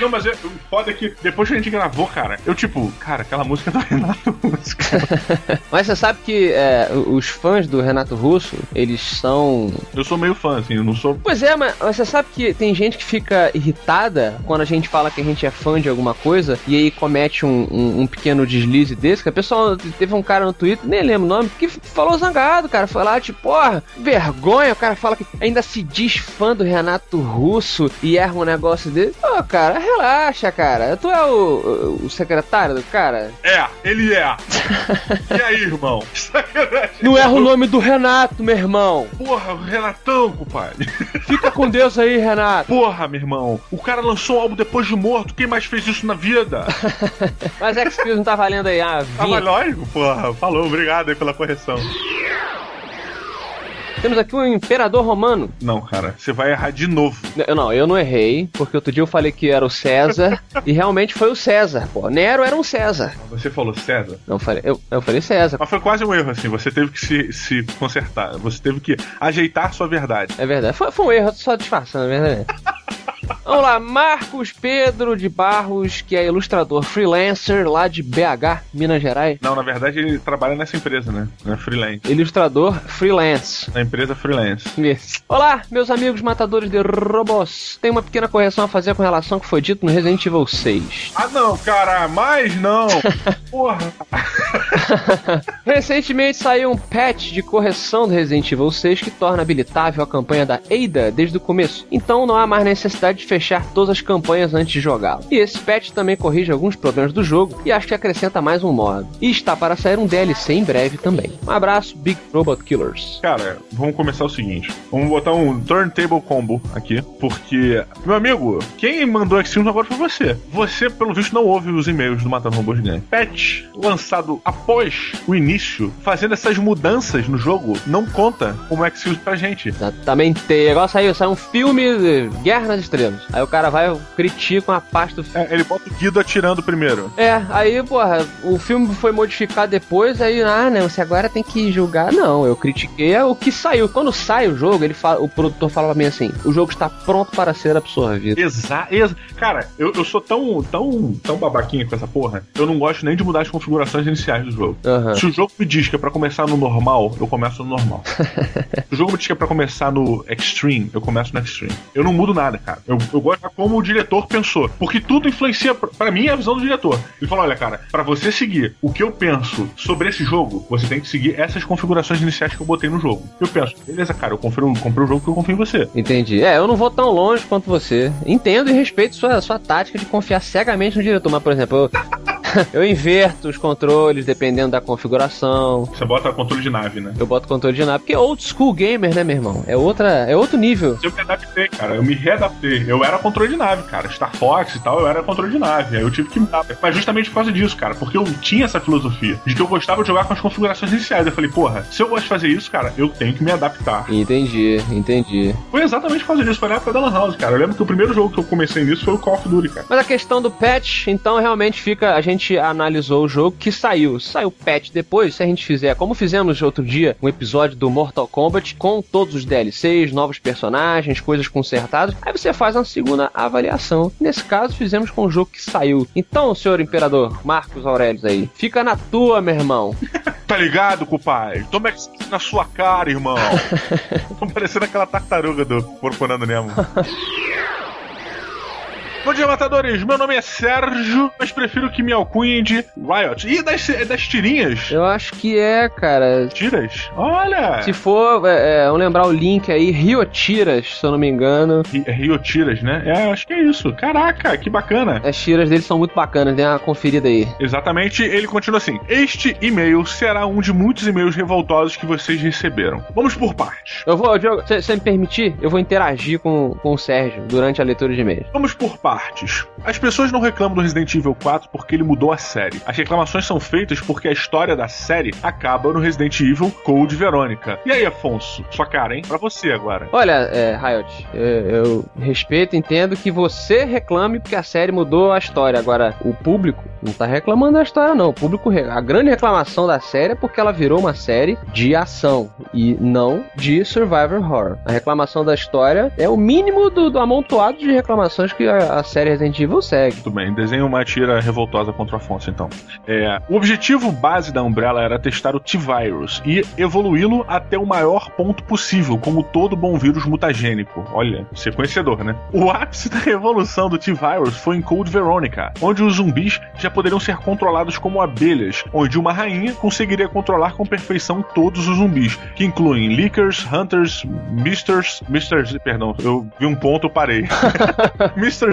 Não, mas é, o foda é que depois que a gente gravou, cara, eu tipo, cara, aquela música é do Renato Russo. Mas você sabe que é, os fãs do Renato Russo, eles são. Eu sou meio fã, assim, eu não sou. Pois é, mas você sabe que tem gente que fica irritada quando a gente fala que a gente é fã de alguma coisa e aí comete um, um- um pequeno deslize desse. Que a pessoa teve um cara no Twitter, nem lembro o nome, que falou zangado, cara. Foi lá, tipo, porra, vergonha. O cara fala que ainda se diz fã do Renato Russo e erra um negócio dele. Pô, cara, relaxa, cara. Tu é o, o secretário do cara? É, ele é. e aí, irmão? Não erra o nome do Renato, meu irmão. Porra, o Renatão, compadre. Fica com Deus aí, Renato. Porra, meu irmão. O cara lançou um álbum depois de morto. Quem mais fez isso na vida? Mas X-Pills não tá valendo aí, ah, mas lógico, porra. Falou, obrigado aí pela correção. Temos aqui um imperador romano. Não, cara, você vai errar de novo. Eu não, eu não errei, porque outro dia eu falei que era o César, e realmente foi o César, pô. Nero era um César. Você falou César? Não, eu falei, eu, eu falei César. Mas foi quase um erro, assim. Você teve que se, se consertar. Você teve que ajeitar sua verdade. É verdade, foi, foi um erro, só disfarçando, é verdade. Vamos lá, Marcos Pedro de Barros, que é ilustrador freelancer lá de BH, Minas Gerais. Não, na verdade ele trabalha nessa empresa, né? É freelance. Ilustrador freelance. Na empresa freelance. Isso. Olá, meus amigos matadores de robôs. Tem uma pequena correção a fazer com relação ao que foi dito no Resident Evil 6. Ah, não, cara, mais não. Porra. Recentemente saiu um patch de correção do Resident Evil 6 que torna habilitável a campanha da Ada desde o começo. Então não há mais necessidade de fechar todas as campanhas antes de jogá-lo. E esse patch também corrige alguns problemas do jogo e acho que acrescenta mais um modo. E está para sair um DLC em breve também. Um abraço, Big Robot Killers. Cara, vamos começar o seguinte. Vamos botar um turntable combo aqui, porque, meu amigo, quem mandou X-Films agora foi você. Você, pelo visto, não ouve os e-mails do Matando Robôs Gigantes. Patch lançado após o início, fazendo essas mudanças no jogo, não conta como X-Films pra gente. Exatamente. Agora saiu, saiu um filme de Guerra nas Estrelas. Aí o cara vai, critica uma parte do filme. É, ele bota o Guido atirando primeiro. É, aí, porra, o filme foi modificado depois, aí, ah, não, você agora tem que julgar. Não, eu critiquei o que saiu. Quando sai o jogo, ele fala, o produtor fala pra mim assim: o jogo está pronto para ser absorvido. Exa, exa Cara, eu, eu sou tão, tão, tão babaquinha com essa porra, eu não gosto nem de mudar as configurações iniciais do jogo. Uhum. Se o jogo me diz que é pra começar no normal, eu começo no normal. Se o jogo me diz que é pra começar no extreme, eu começo no extreme. Eu não mudo nada, cara. Eu, eu gosto de como o diretor pensou. Porque tudo influencia, pra mim, a visão do diretor. Ele falou: olha, cara, pra você seguir o que eu penso sobre esse jogo, você tem que seguir essas configurações iniciais que eu botei no jogo. Eu penso, beleza, cara, eu comprei, um, comprei um jogo que eu confio em você. Entendi. É, eu não vou tão longe quanto você. Entendo e respeito sua, sua tática de confiar cegamente no diretor, mas, por exemplo, eu. eu inverto os controles dependendo da configuração. Você bota controle de nave, né? Eu boto controle de nave, porque é old school gamer, né, meu irmão? É outra, é outro nível. Eu me adaptei, cara. Eu me readaptei. Eu era controle de nave, cara. Star Fox e tal, eu era controle de nave. Aí eu tive que mudar. Mas justamente por causa disso, cara. Porque eu tinha essa filosofia de que eu gostava de jogar com as configurações iniciais. Eu falei, porra, se eu gosto de fazer isso, cara, eu tenho que me adaptar. Entendi, entendi. Foi exatamente por causa disso. Foi na época da Lan House, cara. Eu lembro que o primeiro jogo que eu comecei nisso foi o Call of Duty, cara. Mas a questão do patch, então, realmente fica. A gente analisou o jogo que saiu. Saiu patch depois, se a gente fizer, como fizemos outro dia, um episódio do Mortal Kombat com todos os DLCs, novos personagens, coisas consertadas, aí você faz uma segunda avaliação. Nesse caso, fizemos com o jogo que saiu. Então, senhor imperador Marcos Aurelius aí, fica na tua, meu irmão. tá ligado, compadre? Toma na sua cara, irmão. Tô parecendo aquela tartaruga do Porconando Nemo. Bom dia, matadores! Meu nome é Sérgio, mas prefiro que me alcunhem de Riot. E das, das tirinhas? Eu acho que é, cara. Tiras? Olha! Se for, é, é, vamos lembrar o link aí, Rio Tiras, se eu não me engano. Rio Tiras, né? É, acho que é isso. Caraca, que bacana. As tiras dele são muito bacanas, dê uma conferida aí. Exatamente, ele continua assim. Este e-mail será um de muitos e-mails revoltosos que vocês receberam. Vamos por partes. Eu vou, Diogo, se você me permitir, eu vou interagir com, com o Sérgio durante a leitura de e-mails. Vamos por partes partes. As pessoas não reclamam do Resident Evil 4 porque ele mudou a série. As reclamações são feitas porque a história da série acaba no Resident Evil Code Verônica. E aí, Afonso? Sua cara, hein? Pra você agora. Olha, é, Riot, eu, eu respeito, entendo que você reclame porque a série mudou a história. Agora, o público não tá reclamando da história, não. O público, a grande reclamação da série é porque ela virou uma série de ação e não de survivor horror. A reclamação da história é o mínimo do, do amontoado de reclamações que a, a série Resident Evil segue. Tudo bem, desenha uma tira revoltosa contra o Afonso, então. É, o objetivo base da Umbrella era testar o T-Virus e evoluí-lo até o maior ponto possível, como todo bom vírus mutagênico. Olha, conhecedor, né? O ápice da evolução do T-Virus foi em Code Veronica, onde os zumbis já poderiam ser controlados como abelhas, onde uma rainha conseguiria controlar com perfeição todos os zumbis, que incluem Lickers, Hunters, Misters, Misters, perdão, eu vi um ponto, parei. Mr.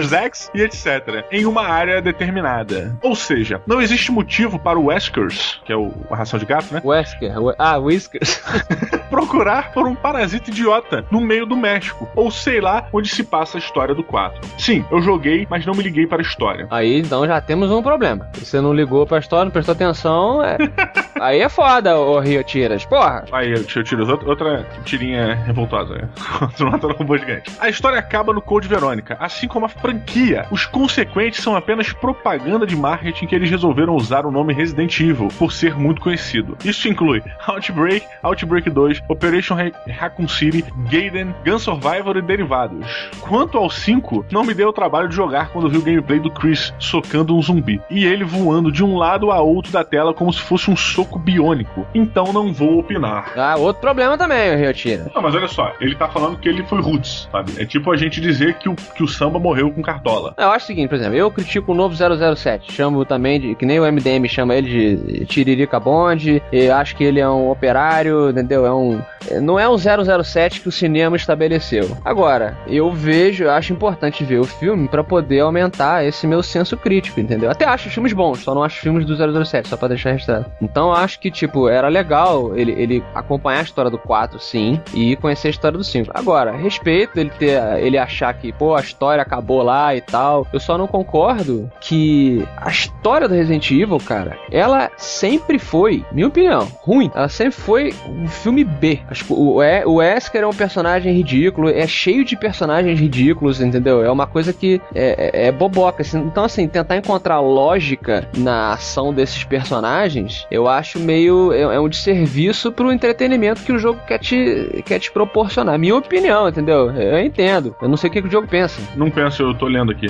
E etc. em uma área determinada. Ou seja, não existe motivo para o Weskers, que é o, a ração de gato, né? Wesker, ah, Whiskers. procurar por um parasita idiota no meio do México, ou sei lá onde se passa a história do 4. Sim, eu joguei, mas não me liguei para a história. Aí então já temos um problema. Você não ligou para a história, não prestou atenção, é... aí é foda, o Rio Tiras. Porra. Aí, Rio Tiras, outra tirinha revoltosa. Né? Matando robô gigante. A história acaba no Code Verônica, assim como a franquia. Os consequentes são apenas propaganda de marketing que eles resolveram usar o nome Resident Evil por ser muito conhecido. Isso inclui Outbreak, Outbreak 2, Operation Raccoon City, Gaiden, Gun Survivor e derivados. Quanto ao 5, não me deu o trabalho de jogar quando vi o gameplay do Chris socando um zumbi e ele voando de um lado a outro da tela como se fosse um soco biônico. Então não vou opinar. Ah, outro problema também, o Ryotira. Não, mas olha só, ele tá falando que ele foi roots, sabe? É tipo a gente dizer que o, que o samba morreu com cartola. Eu acho o seguinte, por exemplo, eu critico o novo 007, chamo também de, que nem o MDM chama ele de Tiririca Bond, e acho que ele é um operário, entendeu? É um não é um 007 que o cinema estabeleceu. Agora, eu vejo, acho importante ver o filme para poder aumentar esse meu senso crítico, entendeu? Até acho filmes bons, só não acho filmes do 007, só pra deixar registrado. Então, acho que, tipo, era legal ele, ele acompanhar a história do 4, sim, e conhecer a história do 5. Agora, respeito ele ter ele achar que, pô, a história acabou lá e tal. Eu só não concordo que a história do Resident Evil, cara, ela sempre foi, minha opinião, ruim. Ela sempre foi um filme B. O, o Wesker é um personagem ridículo, é cheio de personagens ridículos, entendeu? É uma coisa que é, é, é boboca. Assim. Então, assim, tentar encontrar lógica na ação desses personagens, eu acho meio. É, é um desserviço pro entretenimento que o jogo quer te, quer te proporcionar. Minha opinião, entendeu? Eu entendo. Eu não sei o que, que o jogo pensa. Não penso, eu tô lendo aqui.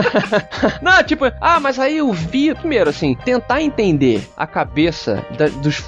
não, tipo, ah, mas aí eu vi. Primeiro, assim, tentar entender a cabeça da, dos,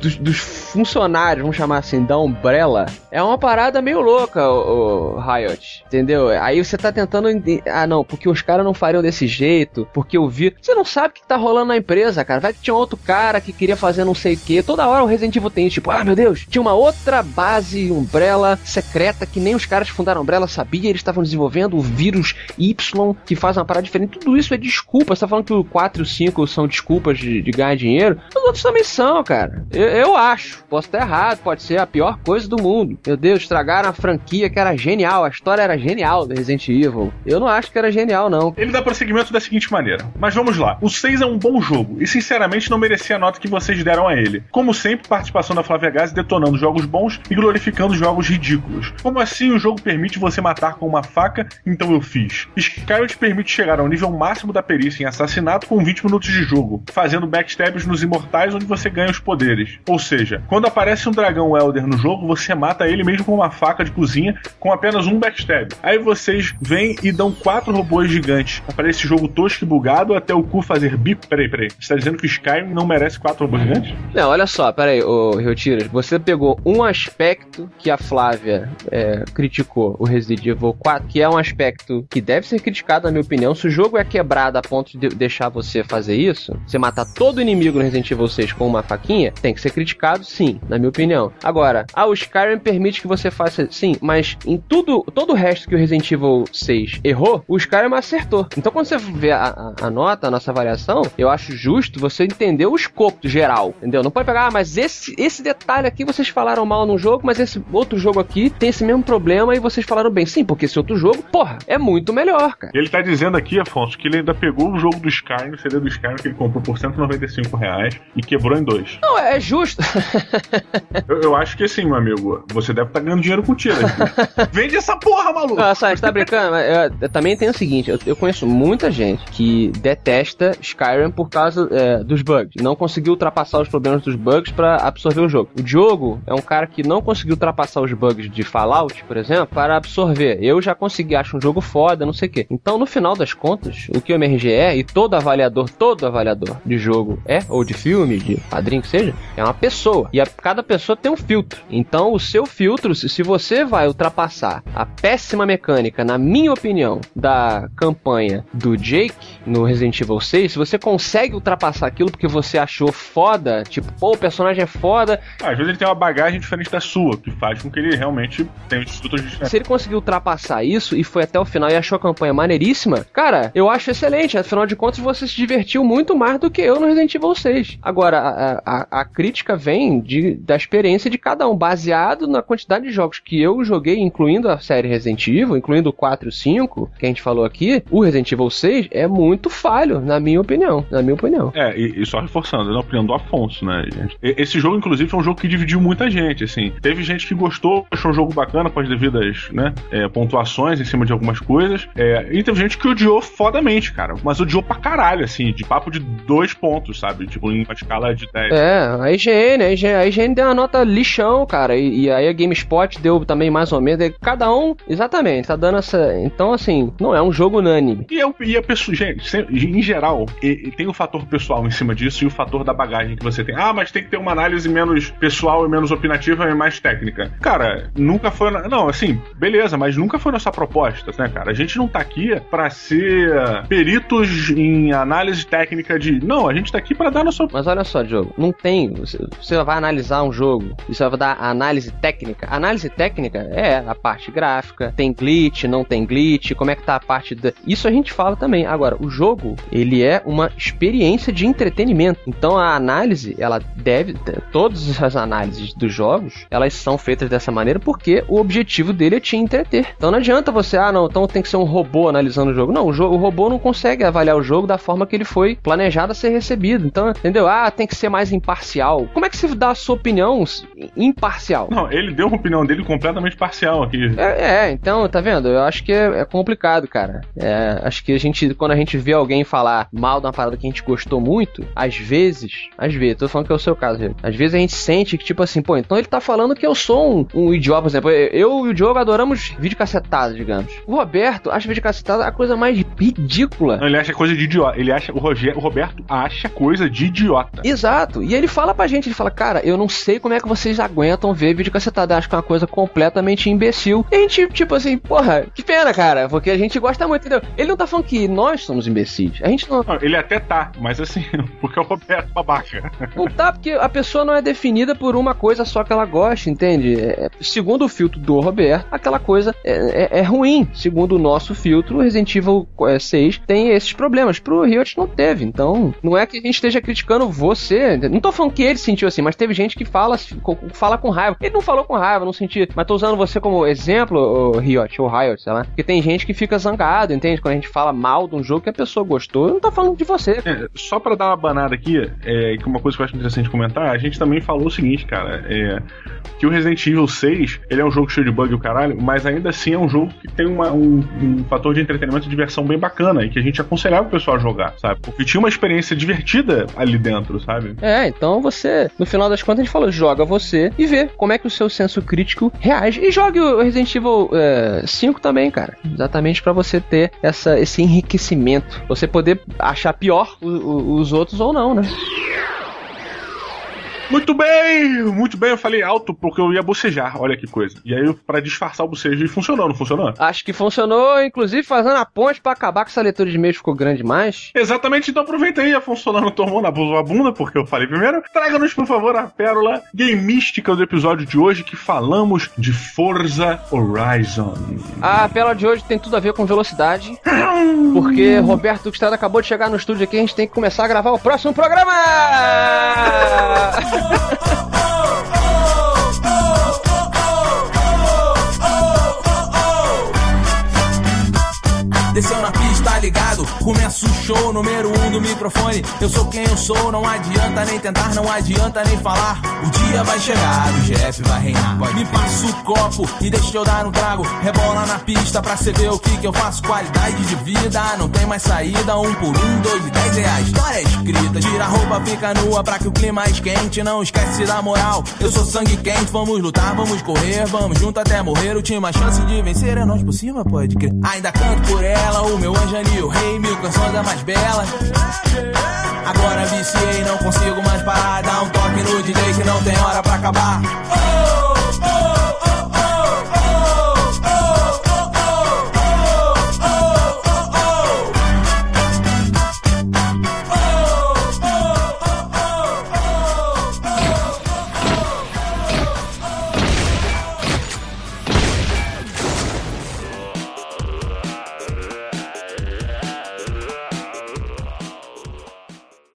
dos, dos, funcionários, vamos chamar assim, da Umbrella, é uma parada meio louca, o, o Riot. Entendeu? Aí você tá tentando. Ah, não, porque os caras não fariam desse jeito, porque eu vi. Você não sabe o que tá rolando na empresa, cara. Vai que tinha outro cara que queria fazer não sei o que. Toda hora o Resident Evil tem, tipo, ah, meu Deus, tinha uma outra base Umbrella secreta que nem os caras que fundaram Umbrella sabiam. Eles estavam desenvolvendo vírus Y que faz uma parada diferente. Tudo isso é desculpa. Você tá falando que o 4 e o 5 são desculpas de, de ganhar dinheiro? Os outros também são, cara. Eu, eu acho. Posso estar errado, pode ser a pior coisa do mundo. Meu Deus, estragaram a franquia que era genial. A história era genial do Resident Evil. Eu não acho que era genial, não. Ele dá prosseguimento da seguinte maneira. Mas vamos lá. O 6 é um bom jogo e, sinceramente, não merecia a nota que vocês deram a ele. Como sempre, participação da Flávia Gás detonando jogos bons e glorificando jogos ridículos. Como assim o jogo permite você matar com uma faca? Então eu fiz. Skyrim te permite chegar ao nível máximo da perícia em assassinato com 20 minutos de jogo, fazendo backstabs nos imortais onde você ganha os poderes. Ou seja, quando aparece um dragão Elder no jogo, você mata ele mesmo com uma faca de cozinha com apenas um backstab. Aí vocês vêm e dão quatro robôs gigantes para esse jogo tosco e bugado até o cu fazer bip. Peraí, peraí. Você tá dizendo que o Skyrim não merece quatro robôs gigantes? Não, olha só, peraí, ô Riotiras. Você pegou um aspecto que a Flávia é, criticou, o Resident Evil 4, que é um aspecto que deve ser criticado, na minha opinião. Se o jogo é quebrado a ponto de deixar você fazer isso, você matar todo inimigo no Resident Evil 6 com uma faquinha, tem que ser criticado, sim, na minha opinião. Agora, ah, o Skyrim permite que você faça, sim, mas em tudo, todo o resto que o Resident Evil 6 errou, o Skyrim acertou. Então, quando você vê a, a, a nota, a nossa avaliação, eu acho justo você entender o escopo geral, entendeu? Não pode pegar, ah, mas esse, esse detalhe aqui vocês falaram mal num jogo, mas esse outro jogo aqui tem esse mesmo problema e vocês falaram bem. Sim, porque esse outro jogo, porra, é muito melhor, cara. Ele tá dizendo aqui, Afonso, que ele ainda pegou o jogo do Skyrim, o CD do Skyrim que ele comprou por 195 reais e quebrou em dois. Não, é justo. eu, eu, acho que assim, meu amigo, você deve estar tá ganhando dinheiro com tira. Vende essa porra, maluco! Ah, sabe, tá brincando? Eu, eu, também tem o seguinte, eu, eu, conheço muita gente que detesta Skyrim por causa é, dos bugs. Não conseguiu ultrapassar os problemas dos bugs para absorver o jogo. O Diogo é um cara que não conseguiu ultrapassar os bugs de Fallout, por exemplo, para absorver. Eu já consegui, acho um jogo foda, não sei o quê. Então, no final das contas, o que o MRG é, e todo avaliador, todo avaliador de jogo é, ou de filme, de padrinho que seja, é uma pessoa. E a, cada pessoa tem um filtro. Então, o seu filtro, se, se você vai ultrapassar a péssima mecânica, na minha opinião, da campanha do Jake no Resident Evil 6, se você consegue ultrapassar aquilo porque você achou foda, tipo, pô, o personagem é foda. Ah, às vezes ele tem uma bagagem diferente da sua, que faz com que ele realmente tenha um filtros diferentes. Se ele conseguiu ultrapassar isso e foi até o final e achou a campanha maneiríssima, cara, eu acho excelente. Afinal de contas, você se divertiu muito mais do que eu no Resident Evil 6. Agora, a, a, a crítica vem de, da experiência de cada um, baseado na quantidade de jogos que eu joguei, incluindo a série Resident Evil, incluindo o 4 e o 5, que a gente falou aqui. O Resident Evil 6 é muito falho, na minha opinião. Na minha opinião. É, e, e só reforçando, na opinião do Afonso, né, gente? Esse jogo, inclusive, foi um jogo que dividiu muita gente, assim. Teve gente que gostou, achou um jogo bacana com as devidas, né, é, pontuações em cima de algumas coisas. É, e teve gente que odiou fodamente, cara. Mas odiou pra caralho, assim, de papo de dois pontos, sabe? Tipo, em uma escala de 10. É, a IGN, a IGN, a IGN deu uma nota lixão, cara. E, e aí a GameSpot deu também mais ou menos. Cada um, exatamente, tá dando essa. Então, assim, não é um jogo unânime. E, eu, e a pessoa, gente, em geral, e- e tem o fator pessoal em cima disso e o fator da bagagem que você tem. Ah, mas tem que ter uma análise menos pessoal e menos opinativa e mais técnica. Cara, nunca foi. Não, assim, beleza, mas nunca foi nossa proposta, né, cara? A gente não tá aqui pra ser peritos em análise técnica de. Não, a gente tá aqui pra dar nossa. Mas olha só, Diogo, não tem. Você, vai analisar um jogo e você vai dar análise técnica. Análise técnica é a parte gráfica, tem glitch, não tem glitch, como é que tá a parte da. Isso a gente fala também. Agora, o jogo, ele é uma experiência de entretenimento. Então a análise, ela deve. Todas as análises dos jogos, elas são feitas dessa maneira porque o objetivo dele é te entreter. Então não adianta você, ah, não, então tem que ser um robô analisando o jogo. Não, o, o robô não consegue avaliar o jogo da forma que ele foi planejado a ser recebido. Então, entendeu? Ah, tem que ser mais imparcial. Como é que você dá a sua opinião imparcial? Não, ele deu uma opinião dele completamente parcial aqui. É, é, então, tá vendo? Eu acho que é, é complicado, cara. É, acho que a gente, quando a gente vê alguém falar mal de uma parada que a gente gostou muito, às vezes, às vezes, tô falando que é o seu caso, Diego. às vezes a gente sente que, tipo assim, pô, então ele tá falando que eu sou um, um idiota, por exemplo. Eu e o Diogo adoramos vídeo cacetado, digamos. O Roberto acha vídeo cacetado a coisa mais ridícula. Não, ele acha coisa de idiota. Ele acha. O, Roger, o Roberto acha coisa de idiota. Exato. E ele fala pra gente, ele fala, cara, eu não sei como é que vocês aguentam ver vídeo. Eu acho que é uma coisa completamente imbecil. E a gente, tipo assim, porra, que pena, cara, porque a gente gosta muito, entendeu? Ele não tá falando que nós somos imbecis. A gente não. Não, ele até tá, mas assim, porque é o Roberto babaca. Não tá, porque a pessoa não é definida por uma coisa só que ela gosta, entende? É, segundo o filtro do Roberto, aquela coisa é, é- é ruim. Segundo o nosso filtro, Resident Evil é, 6 tem esses problemas. Pro Riot não teve. Então, não é que a gente esteja criticando você. Não tô falando que ele sentiu assim, mas teve gente que fala, co- fala com raiva. Ele não falou com raiva, não sentiu. Mas tô usando você como exemplo, Riot, ou Riot, sei lá. Porque tem gente que fica zangado, entende? Quando a gente fala mal de um jogo que a pessoa gostou, não tô falando de você. É, só pra dar uma banada aqui, é, que uma coisa que eu acho interessante comentar, a gente também falou o seguinte, cara, é, que o Resident Evil 6, ele é um jogo cheio de bug e o caralho, mas ainda assim é um jogo que tem uma- um, um fator de entretenimento e diversão bem bacana, e que a gente aconselhava o pessoal a jogar, sabe? Porque tinha uma experiência divertida ali dentro, sabe? É, então você, no final das contas, a gente falou, joga você e vê como é que o seu senso crítico reage. E jogue o Resident Evil é, 5 também, cara. Exatamente pra você ter essa, esse enriquecimento. Você poder achar pior o- o- os outros ou não, né? Muito bem, muito bem, eu falei alto porque eu ia bocejar, olha que coisa. E aí, pra disfarçar o bocejo, e funcionou, não funcionou? Acho que funcionou, inclusive fazendo a ponte pra acabar com essa leitura de e-mails ficou grande demais. Exatamente, então aproveita aí, a funcionando tomou na bunda, porque eu falei primeiro. Traga-nos, por favor, a pérola gameística do episódio de hoje, que falamos de Forza Horizon. A pela de hoje tem tudo a ver com velocidade, porque Roberto Gustavo acabou de chegar no estúdio aqui, a gente tem que começar a gravar o próximo programa! Desceu na pista, ligado? Começa o show, número um do microfone. Eu sou quem eu sou, não adianta nem tentar, não adianta nem falar. O dia vai chegar, o GF vai reinar. Me passa o copo e deixa eu dar um trago. Rebola na pista pra cê ver o que que eu faço. Qualidade de vida, não tem mais saída. Um por um, dois e dez reais. História escrita, tira a roupa, fica nua pra que o clima esquente. Não esquece da moral. Eu sou sangue quente, vamos lutar, vamos correr, vamos junto até morrer. O time a chance de vencer é nós por cima, pode crer. Ainda canto por ela, o meu anjo ali, o rei, mil canções é mais bela. Agora viciei, não consigo mais parar. Dá um toque no DJ que não tem hora pra acabar.